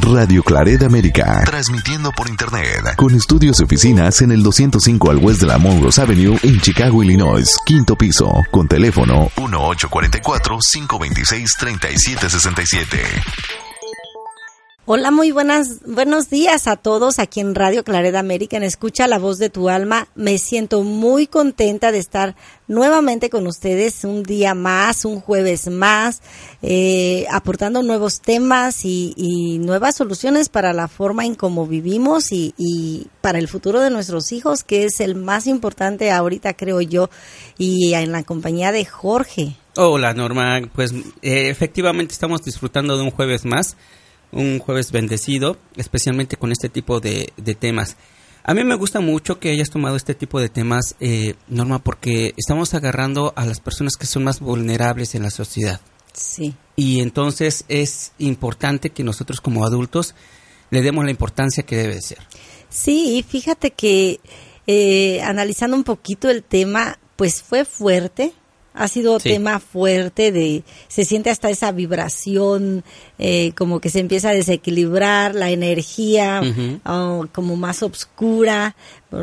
Radio Claret América. Transmitiendo por Internet. Con estudios y oficinas en el 205 al West de la Monroe Avenue en Chicago, Illinois. Quinto piso. Con teléfono 1844-526-3767. Hola, muy buenas, buenos días a todos aquí en Radio Clareda América, en Escucha la Voz de tu Alma. Me siento muy contenta de estar nuevamente con ustedes un día más, un jueves más, eh, aportando nuevos temas y, nuevas soluciones para la forma en cómo vivimos y, para el futuro de nuestros hijos, que es el más importante ahorita, creo yo, y en la compañía de Jorge. Hola, Norma. Pues eh, efectivamente estamos disfrutando de un jueves más un jueves bendecido, especialmente con este tipo de, temas. A mí me gusta mucho que hayas tomado este tipo de temas, eh, Norma, porque estamos agarrando a las personas que son más vulnerables en la sociedad. Sí. Y entonces es importante que nosotros como adultos le demos la importancia que debe ser. Sí, fíjate que eh, analizando un poquito el tema, pues fue fuerte, ha sido tema fuerte de se siente hasta esa vibración eh, como que se empieza a desequilibrar la energía como más oscura.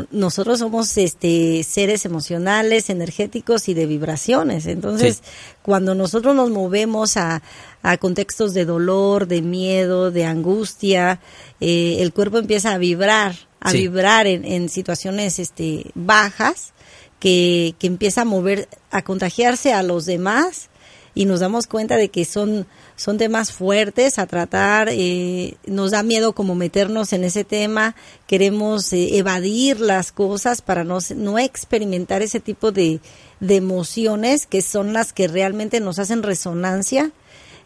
Nosotros somos este seres emocionales energéticos y de vibraciones. Entonces cuando nosotros nos movemos a, a, contextos de dolor de miedo de angustia eh, el cuerpo empieza a vibrar a vibrar en, en situaciones este bajas que, que empieza a mover, a contagiarse a los demás y nos damos cuenta de que son, son temas fuertes a tratar, eh, nos da miedo como meternos en ese tema, queremos eh, evadir las cosas para no, no experimentar ese tipo de, de emociones que son las que realmente nos hacen resonancia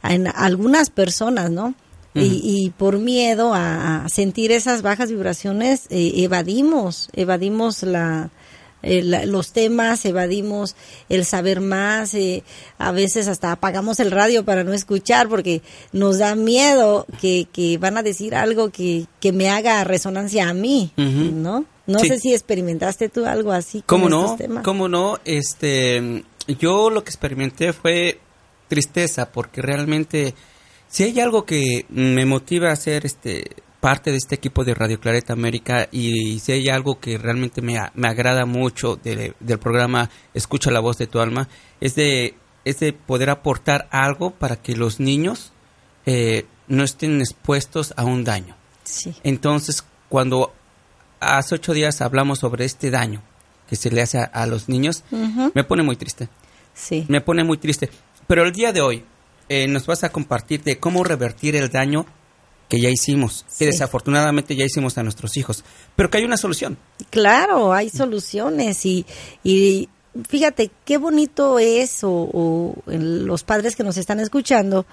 en algunas personas, ¿no? y, y, por miedo a, sentir esas bajas vibraciones, eh, evadimos, evadimos la, eh, los temas, evadimos el saber más, eh, a veces hasta apagamos el radio para no escuchar porque nos da miedo que, que van a decir algo que, que me haga resonancia a mí, ¿no? No sé si experimentaste tú algo así. ¿Cómo no? ¿Cómo no? Este, yo lo que experimenté fue tristeza porque realmente si hay algo que me motiva a hacer este parte de este equipo de Radio Clareta América y si hay algo que realmente me, me agrada mucho del programa Escucha la voz de tu alma, es de, es de poder aportar algo para que los niños eh, no estén expuestos a un daño. Entonces, cuando hace ocho días hablamos sobre este daño que se le hace a, los niños, me pone muy triste. Sí. Me pone muy triste. Pero el día de hoy eh, nos vas a compartir de cómo revertir el daño que ya hicimos, que desafortunadamente ya hicimos a nuestros hijos, pero que hay una solución. Claro, hay soluciones y, y fíjate qué bonito es o, los padres que nos están escuchando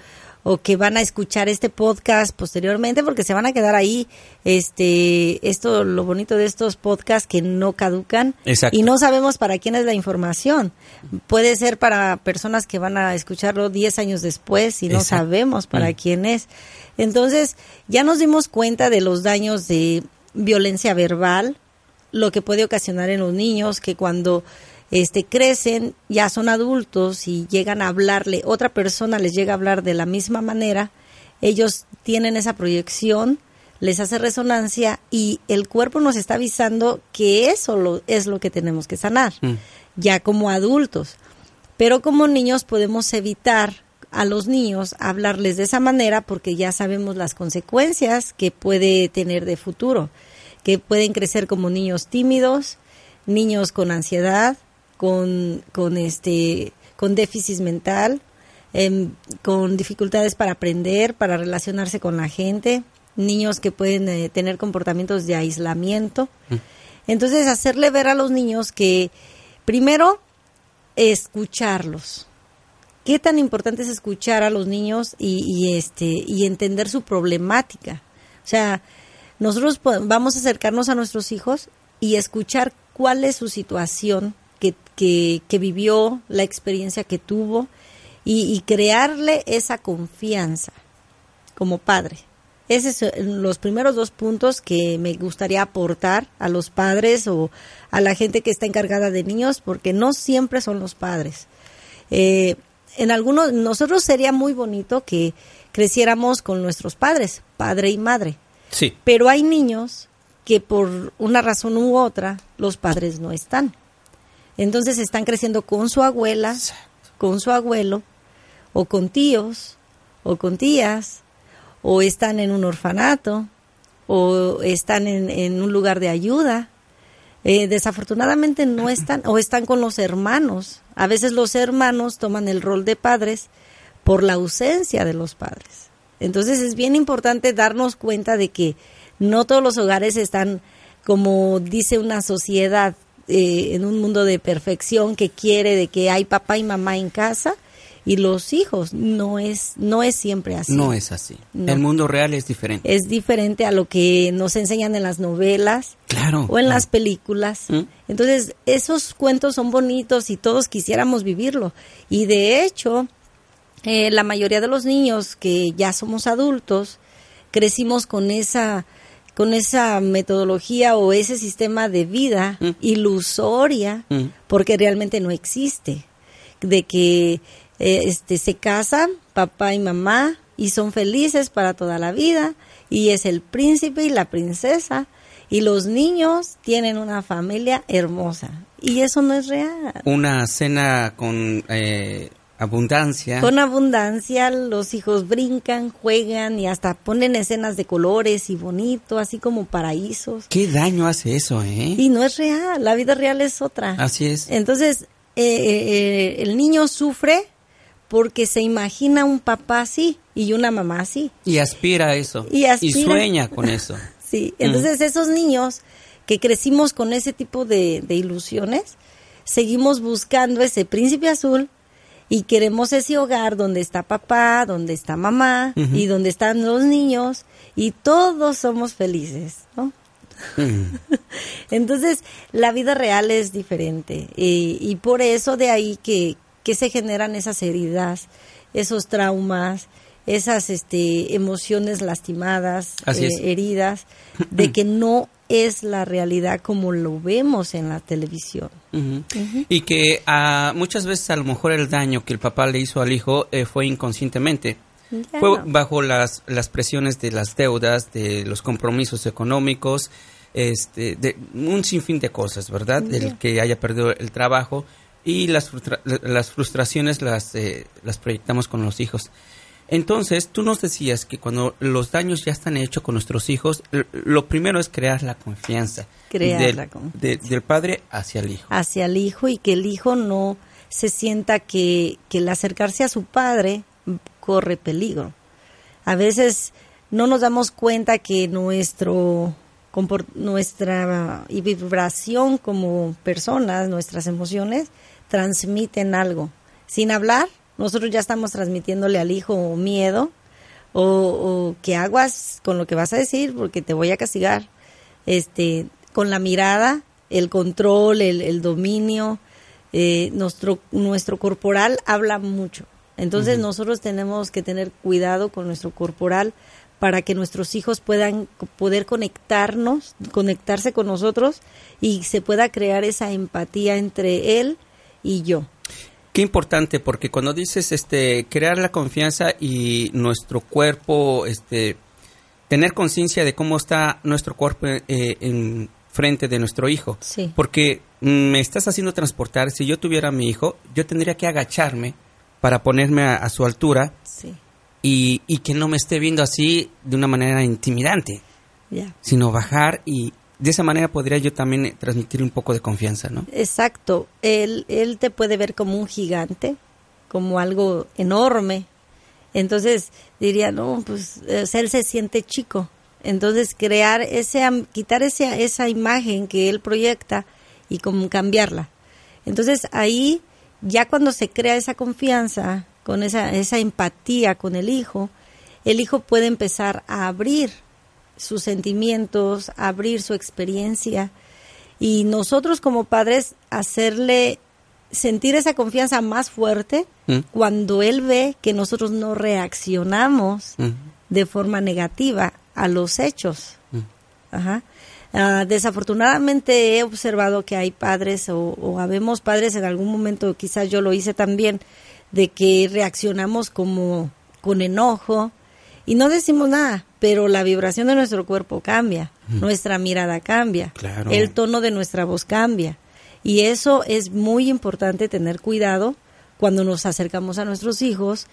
o que van a escuchar este podcast posteriormente porque se van a quedar ahí este esto lo bonito de estos podcasts que no caducan y no sabemos para quién es la información. Puede ser para personas que van a escucharlo 10 años después y no sabemos para mm. quién es. Entonces, ya nos dimos cuenta de los daños de violencia verbal, lo que puede ocasionar en los niños, que cuando este, crecen, ya son adultos y llegan a hablarle, otra persona les llega a hablar de la misma manera, ellos tienen esa proyección, les hace resonancia y el cuerpo nos está avisando que eso es lo que tenemos que sanar, mm. ya como adultos. Pero como niños podemos evitar a los niños hablarles de esa manera porque ya sabemos las consecuencias que puede tener de futuro, que pueden crecer como niños tímidos, niños con ansiedad, con, con este, con déficit mental, em, con dificultades para aprender, para relacionarse con la gente, niños que pueden eh, tener comportamientos de aislamiento. Mm. Entonces, hacerle ver a los niños que primero escucharlos, qué tan importante es escuchar a los niños y, este y entender su problemática. O sea, nosotros vamos a acercarnos a nuestros hijos y escuchar cuál es su situación que, que, vivió, la experiencia que tuvo y, crearle esa confianza como padre. Esos son los primeros dos puntos que me gustaría aportar a los padres o a la gente que está encargada de niños, porque no siempre son los padres. Eh, en algunos, nosotros sería muy bonito que, creciéramos con nuestros padres, padre y madre. Sí. Pero hay niños que por una razón u otra los padres no están. Entonces están creciendo con su abuela, con su abuelo, o con tíos, o con tías, o están en un orfanato, o están en, un lugar de ayuda. Eh, desafortunadamente no están, o están con los hermanos. A veces los hermanos toman el rol de padres por la ausencia de los padres. Entonces es bien importante darnos cuenta de que no todos los hogares están, como dice una sociedad, eh, en un mundo de perfección que quiere de que hay papá y mamá en casa y los hijos. No es, no es siempre así. No es así. El mundo real es diferente. Es diferente a lo que nos enseñan en las novelas. Claro. O en las películas. ¿Mm? Entonces, esos cuentos son bonitos y todos quisiéramos vivirlo. Y de hecho, eh, la mayoría de los niños que ya somos adultos, crecimos con esa con esa metodología o ese sistema de vida mm. ilusoria, mm. porque realmente no existe, de que eh, este, se casan papá y mamá y son felices para toda la vida y es el príncipe y la princesa y los niños tienen una familia hermosa y eso no es real. Una cena con eh, Abundancia. Con abundancia, los hijos brincan, juegan y hasta ponen escenas de colores y bonito, así como paraísos. ¿Qué daño hace eso, eh? Y no es real, la vida real es otra. Así es. Entonces, eh, eh, el niño sufre porque se imagina un papá así y una mamá así. Y aspira a eso. Y, sueña con eso. sí, entonces esos niños que crecimos con ese tipo de, de ilusiones, seguimos buscando ese príncipe azul y queremos ese hogar donde está papá, donde está mamá y donde están los niños y todos somos felices, ¿no? Entonces, la vida real es diferente y, por eso de ahí que, que se generan esas heridas, esos traumas, esas este, emociones lastimadas, eh, heridas, de que no es la realidad como lo vemos en la televisión. Y que uh, muchas veces a lo mejor el daño que el papá le hizo al hijo eh, fue inconscientemente. Fue bajo las, las presiones de las deudas, de los compromisos económicos, este, de un sinfín de cosas, ¿verdad? El que haya perdido el trabajo y las, las frustraciones las, eh, las proyectamos con los hijos. Entonces, tú nos decías que cuando los daños ya están hechos con nuestros hijos, lo primero es crear la confianza. Crear del, la confianza. del padre hacia el hijo. Hacia el hijo y que el hijo no se sienta que, que el acercarse a su padre corre peligro. A veces no nos damos cuenta que nuestro nuestra vibración como personas, nuestras emociones, transmiten algo. Sin hablar, nosotros ya estamos transmitiéndole al hijo miedo o, que aguas con lo que vas a decir porque te voy a castigar. Este, con la mirada, el control, el, dominio, eh, nuestro, nuestro corporal habla mucho. Entonces nosotros tenemos que tener cuidado con nuestro corporal para que nuestros hijos puedan poder conectarnos, conectarse con nosotros y se pueda crear esa empatía entre él y yo. Qué importante, porque cuando dices este crear la confianza y nuestro cuerpo, este tener conciencia de cómo está nuestro cuerpo eh, en frente de nuestro hijo. Sí. Porque me estás haciendo transportar, si yo tuviera a mi hijo, yo tendría que agacharme para ponerme a, su altura sí. y, y, que no me esté viendo así de una manera intimidante, sino bajar y, de esa manera podría yo también eh, transmitir un poco de confianza, ¿no? Exacto. Él, él te puede ver como un gigante, como algo enorme. Entonces diría, no, pues él se siente chico. Entonces crear ese, quitar ese, esa imagen que él proyecta y como cambiarla. Entonces ahí, ya cuando se crea esa confianza, con esa, esa empatía con el hijo, el hijo puede empezar a abrir sus sentimientos, abrir su experiencia y nosotros como padres hacerle sentir esa confianza más fuerte mm. cuando él ve que nosotros no reaccionamos mm. de forma negativa a los hechos. Mm. Ajá. Ah, desafortunadamente he observado que hay padres o, o habemos padres en algún momento, quizás yo lo hice también, de que reaccionamos como con enojo, y no decimos nada, pero la vibración de nuestro cuerpo cambia, nuestra mirada cambia, el tono de nuestra voz cambia. Y eso es muy importante tener cuidado cuando nos acercamos a nuestros hijos,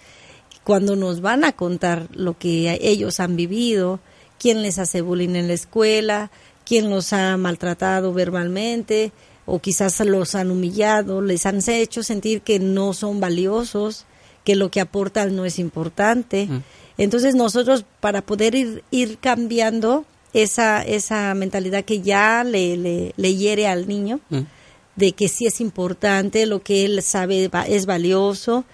cuando nos van a contar lo que ellos han vivido, quién les hace bullying en la escuela, quién los ha maltratado verbalmente o quizás los han humillado, les han hecho sentir que no son valiosos, que lo que aportan no es importante. Mm. Entonces nosotros para poder ir, ir cambiando esa, esa mentalidad que ya le, le, hiere al niño, mm. de que sí es importante, lo que él sabe es valioso,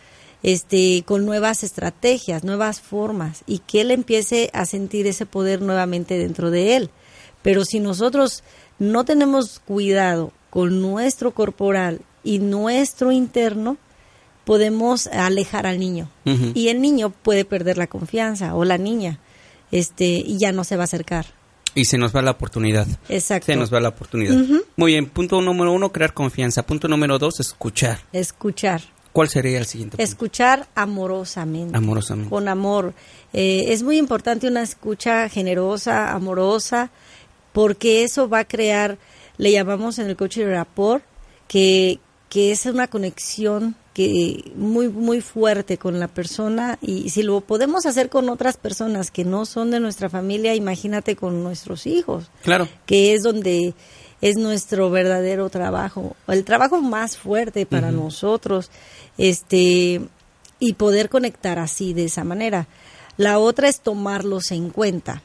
este, con nuevas estrategias, nuevas formas, y que él empiece a sentir ese poder nuevamente dentro de él. Pero si nosotros no tenemos cuidado con nuestro corporal y nuestro interno, podemos alejar al niño. Y el niño puede perder la confianza o la niña, este, y ya no se va a acercar. Y se nos va la oportunidad. Exacto. Se nos va la oportunidad. Muy bien, punto número uno, crear confianza. Punto número dos, escuchar. Escuchar. ¿Cuál sería el siguiente? Punto? Escuchar amorosamente. Amorosamente. Con amor. Eh, es muy importante una escucha generosa, amorosa, porque eso va a crear, le llamamos en el coche de rapport, que, que es una conexión que muy muy fuerte con la persona y si lo podemos hacer con otras personas que no son de nuestra familia, imagínate con nuestros hijos. Claro. Que es donde es nuestro verdadero trabajo, el trabajo más fuerte para nosotros, este y poder conectar así de esa manera. La otra es tomarlos en cuenta.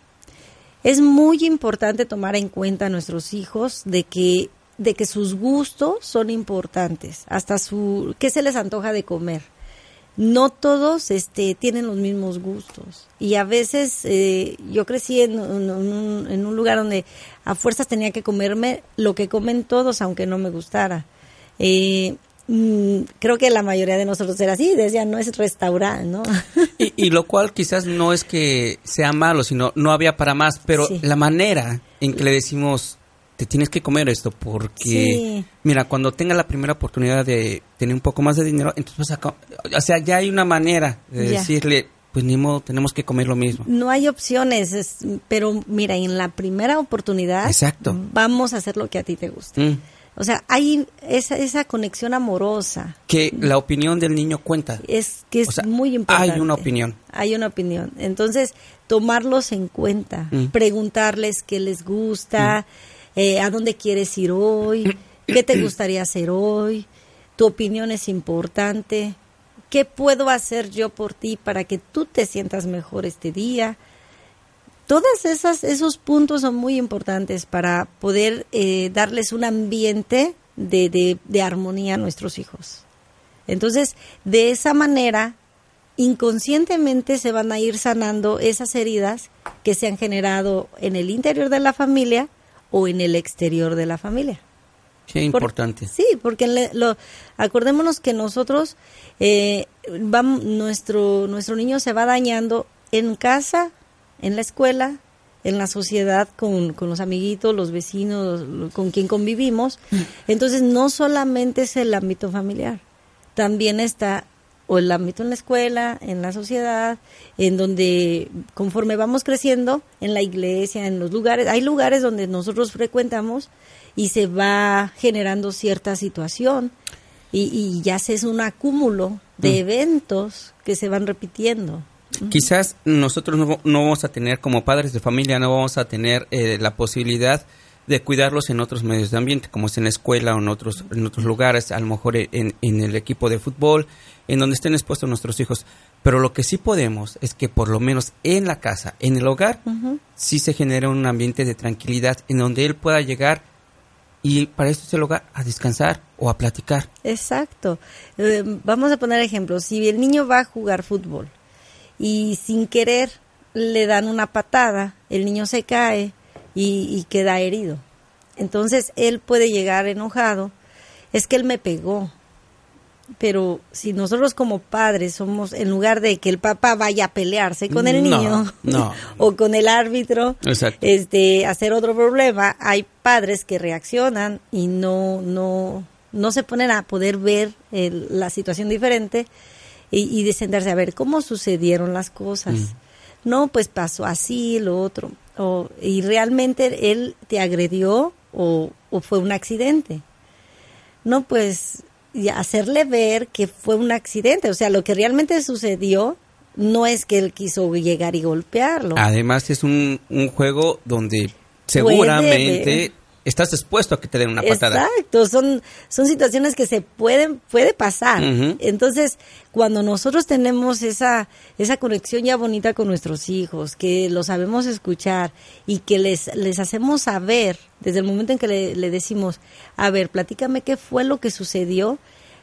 Es muy importante tomar en cuenta a nuestros hijos de que de que sus gustos son importantes, hasta su qué se les antoja de comer. No todos este, tienen los mismos gustos y a veces eh, yo crecí en, un, en, un, lugar donde a fuerzas tenía que comerme lo que comen todos aunque no me gustara. Eh, mm, creo que la mayoría de nosotros era así, decía no es restaurante, ¿no? Y, y, lo cual quizás no es que sea malo, sino no había para más, pero la manera en que le decimos tienes que comer esto porque, mira, cuando tenga la primera oportunidad de tener un poco más de dinero, entonces, o sea, ya hay una manera de decirle, pues ni modo, tenemos que comer lo mismo. No hay opciones, pero mira, en la primera oportunidad, Exacto. vamos a hacer lo que a ti te gusta. Mm. O sea, hay esa, esa conexión amorosa. Que la opinión del niño cuenta. Es que es muy importante. Hay una opinión. Hay una opinión. Entonces, tomarlos en cuenta, mm. preguntarles qué les gusta. Mm. Eh, a dónde quieres ir hoy, qué te gustaría hacer hoy, tu opinión es importante, qué puedo hacer yo por ti para que tú te sientas mejor este día. Esas esos puntos son muy importantes para poder eh, darles un ambiente de, de armonía a nuestros hijos. Entonces, de esa manera, inconscientemente se van a ir sanando esas heridas que se han generado en el interior de la familia o en el exterior de la familia. Qué importante. sí, porque lo, acordémonos que nosotros, eh, vamos, nuestro, nuestro niño se va dañando en casa, en la escuela, en la sociedad, con, con los amiguitos, los vecinos, con quien convivimos. Mm. Entonces, no solamente es el ámbito familiar, también está o el ámbito en la escuela, en la sociedad, en donde conforme vamos creciendo, en la iglesia, en los lugares, hay lugares donde nosotros frecuentamos y se va generando cierta situación y, ya se es un acúmulo de mm. eventos que se van repitiendo. Quizás nosotros no, vamos a tener, como padres de familia, no vamos a tener eh, la posibilidad de cuidarlos en otros medios de ambiente, como es en la escuela o en otros, en otros lugares, a lo mejor en, en el equipo de fútbol, en donde estén expuestos nuestros hijos. Pero lo que sí podemos es que por lo menos en la casa, en el hogar, sí se genere un ambiente de tranquilidad en donde él pueda llegar y para eso es el hogar, a descansar o a platicar. Exacto. Eh, vamos a poner ejemplos. Si el niño va a jugar fútbol y sin querer le dan una patada, el niño se cae y queda herido. Entonces él puede llegar enojado. Es que él me pegó pero si nosotros como padres somos, en lugar de que el papá vaya a pelearse con el niño o con el árbitro, este, hacer otro problema, hay padres que reaccionan y no, no, no se ponen a poder ver la situación diferente y, y de sentarse a ver cómo sucedieron las cosas. no, pues pasó así, lo otro. O, y realmente él te agredió o, o fue un accidente. No, pues y hacerle ver que fue un accidente. O sea, lo que realmente sucedió no es que él quiso llegar y golpearlo. Además, es un, un juego donde seguramente estás expuesto a que te den una patada. Exacto, son, son situaciones que se pueden, puede pasar. Entonces, cuando nosotros tenemos esa, esa conexión ya bonita con nuestros hijos, que lo sabemos escuchar y que les, les hacemos saber desde el momento en que le, le decimos, a ver, platícame qué fue lo que sucedió,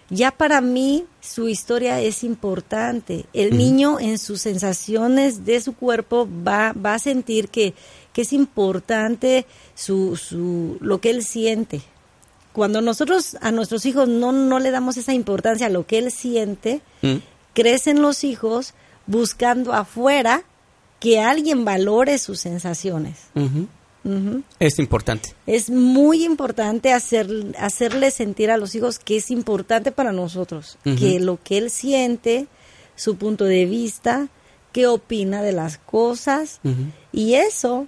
ya para mí su historia es importante. El niño en sus sensaciones de su cuerpo va, va a sentir que, que es importante su, su, lo que él siente. Cuando nosotros a nuestros hijos no, no le damos esa importancia a lo que él siente, mm. crecen los hijos buscando afuera que alguien valore sus sensaciones. Es importante. Es muy importante hacer, hacerle sentir a los hijos que es importante para nosotros, que lo que él siente, su punto de vista, qué opina de las cosas, y eso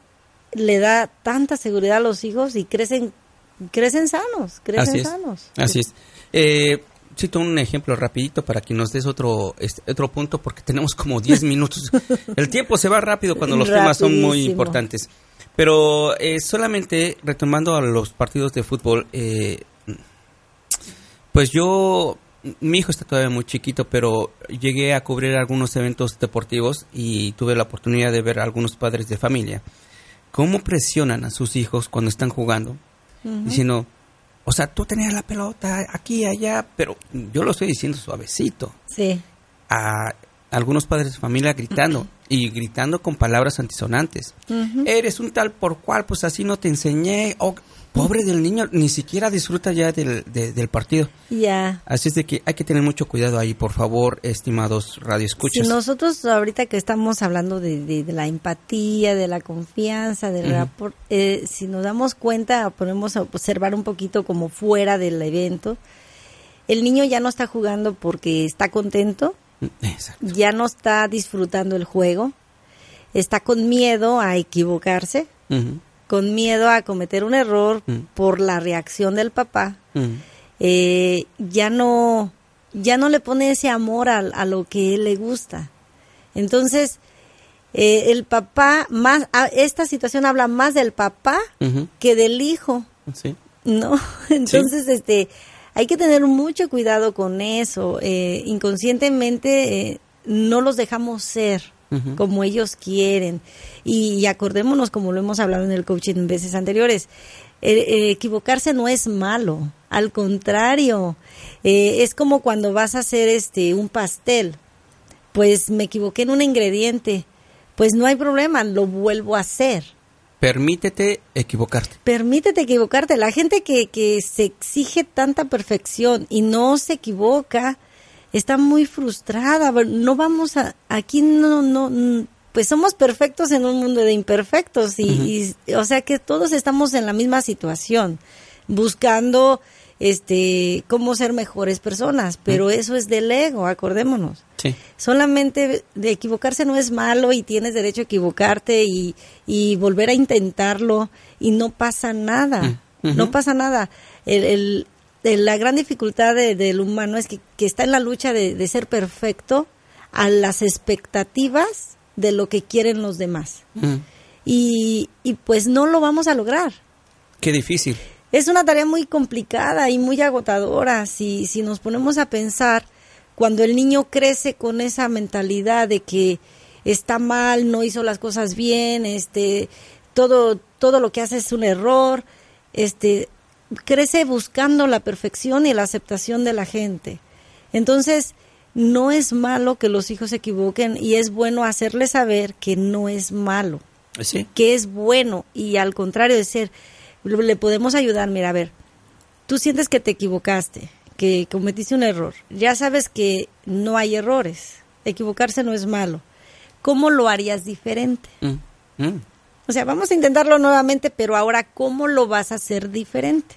le da tanta seguridad a los hijos y crecen crecen sanos, crecen sanos. Así es. Eh, cito un ejemplo rapidito para que nos des otro este, otro punto porque tenemos como 10 minutos. El tiempo se va rápido cuando los temas son muy importantes. Pero eh, solamente retomando a los partidos de fútbol, eh, pues yo, mi hijo está todavía muy chiquito, pero llegué a cubrir algunos eventos deportivos y tuve la oportunidad de ver a algunos padres de familia. ¿Cómo presionan a sus hijos cuando están jugando? Diciendo, o sea, tú tenías la pelota aquí, allá, pero yo lo estoy diciendo suavecito. Sí. A algunos padres de familia gritando y gritando con palabras antisonantes. Eres un tal por cual, pues así no te enseñé. Oh, pobre del niño, ni siquiera disfruta ya del, del partido. Ya. Así es de que hay que tener mucho cuidado ahí, por favor, estimados radioescuchas. Si nosotros ahorita que estamos hablando de, la empatía, de la confianza, del eh, si nos damos cuenta, podemos observar un poquito como fuera del evento, el niño ya no está jugando porque está contento, ya no está disfrutando el juego, está con miedo a equivocarse, con miedo a cometer un error por la reacción del papá, eh, ya no ya no le pone ese amor a, lo que él le gusta. Entonces, eh, el papá, más, esta situación habla más del papá que del hijo. ¿No? Entonces, este, hay que tener mucho cuidado con eso. Eh, inconscientemente eh, no los dejamos ser como ellos quieren. Y, acordémonos, como lo hemos hablado en el coaching en veces anteriores, eh, equivocarse no es malo. Al contrario, es como cuando vas a hacer este un pastel. Pues me equivoqué en un ingrediente. Pues no hay problema, lo vuelvo a hacer Permítete equivocarte. Permítete equivocarte. La gente que, que se exige tanta perfección y no se equivoca está muy frustrada. No vamos a, aquí no, no, pues somos perfectos en un mundo de imperfectos y, y o sea que todos estamos en la misma situación, buscando este, cómo ser mejores personas, pero eso es del ego, acordémonos. Sí. Solamente de equivocarse no es malo y tienes derecho a equivocarte y, y volver a intentarlo y no pasa nada, mm, no pasa nada. El, el, la gran dificultad del humano es que, que, está en la lucha de, de ser perfecto a las expectativas de lo que quieren los demás. Mm. Y, y pues no lo vamos a lograr. Qué difícil es una tarea muy complicada y muy agotadora si, si nos ponemos a pensar cuando el niño crece con esa mentalidad de que está mal, no hizo las cosas bien, este, todo, todo lo que hace es un error, este, crece buscando la perfección y la aceptación de la gente. Entonces, no es malo que los hijos se equivoquen y es bueno hacerles saber que no es malo, que es bueno y al contrario de ser le podemos ayudar, mira, a ver, tú sientes que te equivocaste, que cometiste un error, ya sabes que no hay errores, equivocarse no es malo. ¿Cómo lo harías diferente? Mm, mm. O sea, vamos a intentarlo nuevamente, pero ahora, ¿cómo lo vas a hacer diferente?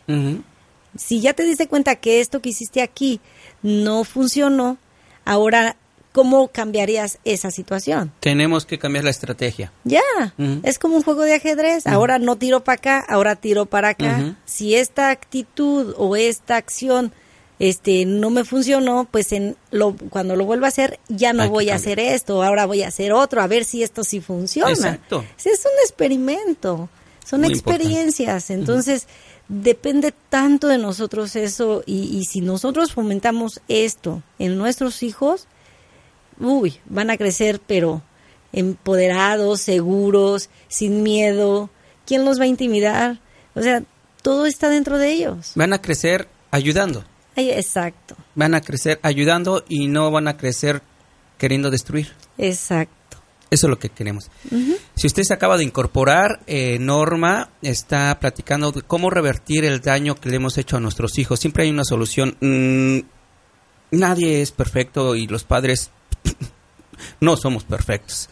Si ya te diste cuenta que esto que hiciste aquí no funcionó, ahora, ¿cómo cambiarías esa situación? Tenemos que cambiar la estrategia. Ya, es como un juego de ajedrez. Ahora no tiro para acá, ahora tiro para acá. Si esta actitud o esta acción este no me funcionó, pues en lo, cuando lo vuelva a hacer ya no voy a hacer esto, ahora voy a hacer otro, a ver si esto sí funciona. Exacto. Es un experimento, son experiencias, entonces depende tanto de nosotros eso y, y si nosotros fomentamos esto en nuestros hijos, uy, van a crecer pero empoderados, seguros, sin miedo. ¿Quién los va a intimidar? O sea, todo está dentro de ellos. Van a crecer ayudando. Exacto. Van a crecer ayudando y no van a crecer queriendo destruir. Exacto. Eso es lo que queremos. Si usted se acaba de incorporar, eh, Norma está platicando de cómo revertir el daño que le hemos hecho a nuestros hijos. Siempre hay una solución. Mm, nadie es perfecto y los padres no somos perfectos.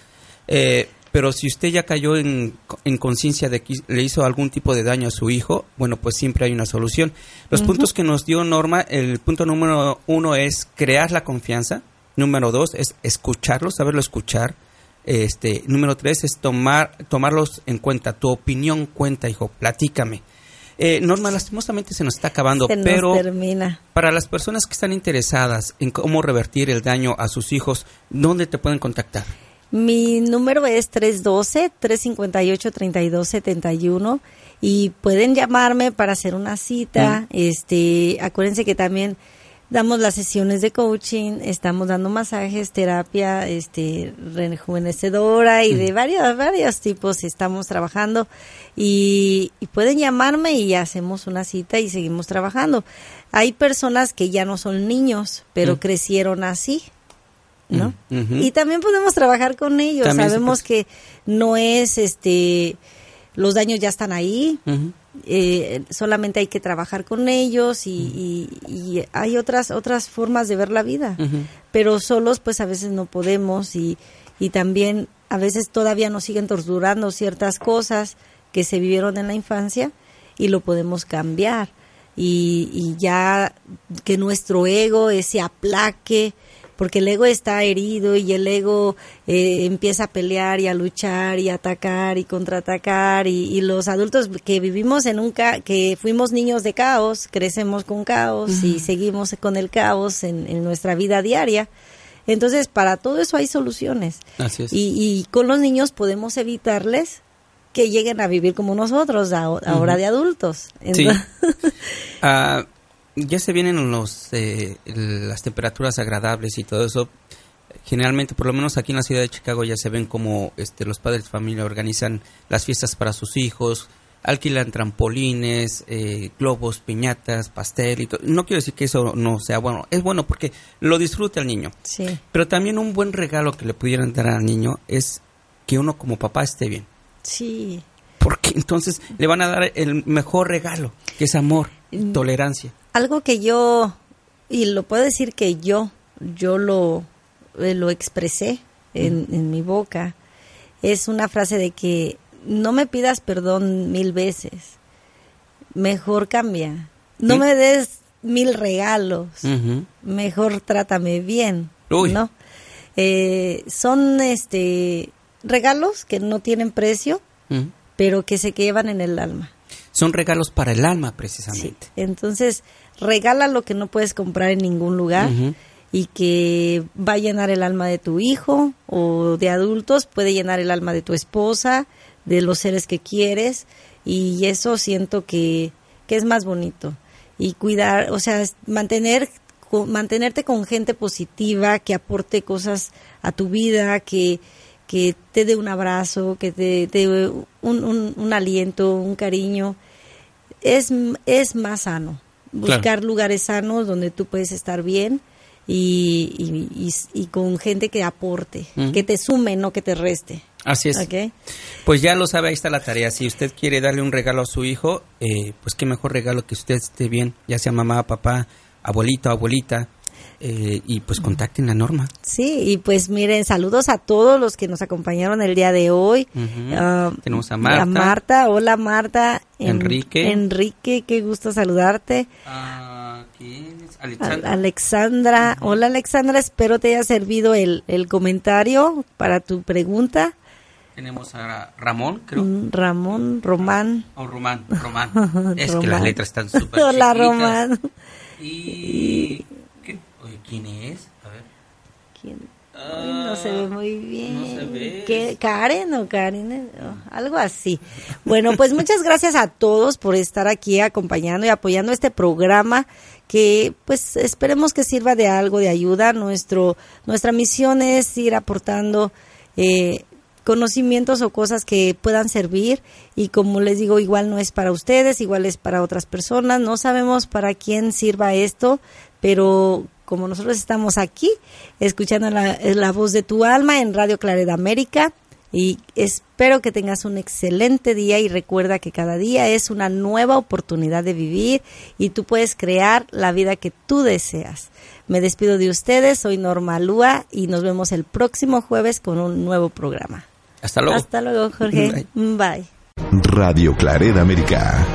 Eh, pero si usted ya cayó en, conciencia de que le hizo algún tipo de daño a su hijo, bueno, pues siempre hay una solución. Los puntos que nos dio Norma, el punto número uno es crear la confianza. Número dos es escucharlo, saberlo escuchar. Este, número tres es tomar, tomarlos en cuenta. Tu opinión cuenta, hijo, platícame. Eh, Norma, lastimosamente se nos está acabando, pero para las personas que están interesadas en cómo revertir el daño a sus hijos, ¿dónde te pueden contactar? Mi número es 312-358-3271 y pueden llamarme para hacer una cita. Este, acuérdense que también damos las sesiones de coaching, estamos dando masajes, terapia, este, rejuvenecedora y de varios, varios tipos estamos trabajando y, pueden llamarme y hacemos una cita y seguimos trabajando. Hay personas que ya no son niños, pero crecieron así. ¿No? Y también podemos trabajar con ellos. Sabemos que no es este los daños ya están ahí, eh, solamente hay que trabajar con ellos y, hay otras otras formas de ver la vida, pero solos pues a veces no podemos y, y también a veces todavía nos siguen torturando ciertas cosas que se vivieron en la infancia y lo podemos cambiar. Y, y ya que nuestro ego se aplaque porque el ego está herido y el ego eh, empieza a pelear y a luchar y a atacar y contraatacar y, los adultos que vivimos en un que fuimos niños de caos, crecemos con caos y seguimos con el caos en, nuestra vida diaria. Entonces, para todo eso hay soluciones. Y, con los niños podemos evitarles que lleguen a vivir como nosotros ahora de adultos. sí. Ah, ya se vienen los eh, las temperaturas agradables y todo eso. Generalmente, por lo menos aquí en la ciudad de Chicago, ya se ven como este, los padres de familia organizan las fiestas para sus hijos, alquilan trampolines, eh, globos, piñatas, pastel y todo. No quiero decir que eso no sea bueno, es bueno porque lo disfruta el niño. Sí. Pero también un buen regalo que le pudieran dar al niño es que uno como papá esté bien. Sí. Porque entonces le van a dar el mejor regalo, que es amor, mm. tolerancia algo que yo, y lo puedo decir que yo, yo lo, eh, lo expresé en, en mi boca, es una frase de que no me pidas perdón mil veces, mejor cambia, no me des mil regalos, mejor trátame bien, ¿no? Eh, son este regalos que no tienen precio, pero que se llevan en el alma. Son regalos para el alma, precisamente. Entonces, regala lo que no puedes comprar en ningún lugar y que va a llenar el alma de tu hijo o de adultos, puede llenar el alma de tu esposa, de los seres que quieres y eso siento que, que es más bonito. Y cuidar, o sea, mantener mantenerte con gente positiva que aporte cosas a tu vida, que, que te dé un abrazo, que te dé un, un, un, aliento, un cariño, es, es más sano buscar lugares sanos donde tú puedes estar bien y, y, con gente que aporte, que te sume, no que te reste. Así es. Pues ya lo sabe, ahí está la tarea. Si usted quiere darle un regalo a su hijo, eh, pues qué mejor regalo que usted esté bien, ya sea mamá, papá, abuelito, abuelita, eh, y pues contacten la norma. Sí, y pues miren, saludos a todos los que nos acompañaron el día de hoy. Ah, Tenemos a Marta. Marta, hola Marta. Enrique. Enrique, qué gusto saludarte. Ah, ¿quién Alexandra. Hola Alexandra, espero te haya servido el, el comentario para tu pregunta. Tenemos a Ramón, creo. Mm, Ramón, Román. O oh, Román, Román. es que las letras están súper Hola Román. Y... ¿Quién es? A ver. ¿Quién? no se ve muy bien. ¿Karen o Karen? algo así. Bueno, pues muchas gracias a todos por estar aquí acompañando y apoyando este programa que pues esperemos que sirva de algo de ayuda. Nuestro, nuestra misión es ir aportando eh, conocimientos o cosas que puedan servir y como les digo, igual no es para ustedes, igual es para otras personas. No sabemos para quién sirva esto, pero como nosotros estamos aquí, escuchando la, voz de tu alma en Radio Claridad América. Y espero que tengas un excelente día y recuerda que cada día es una nueva oportunidad de vivir y tú puedes crear la vida que tú deseas. Me despido de ustedes, soy Norma Lúa y nos vemos el próximo jueves con un nuevo programa. Hasta luego. Hasta luego, Jorge. Bye. Radio Clareda América.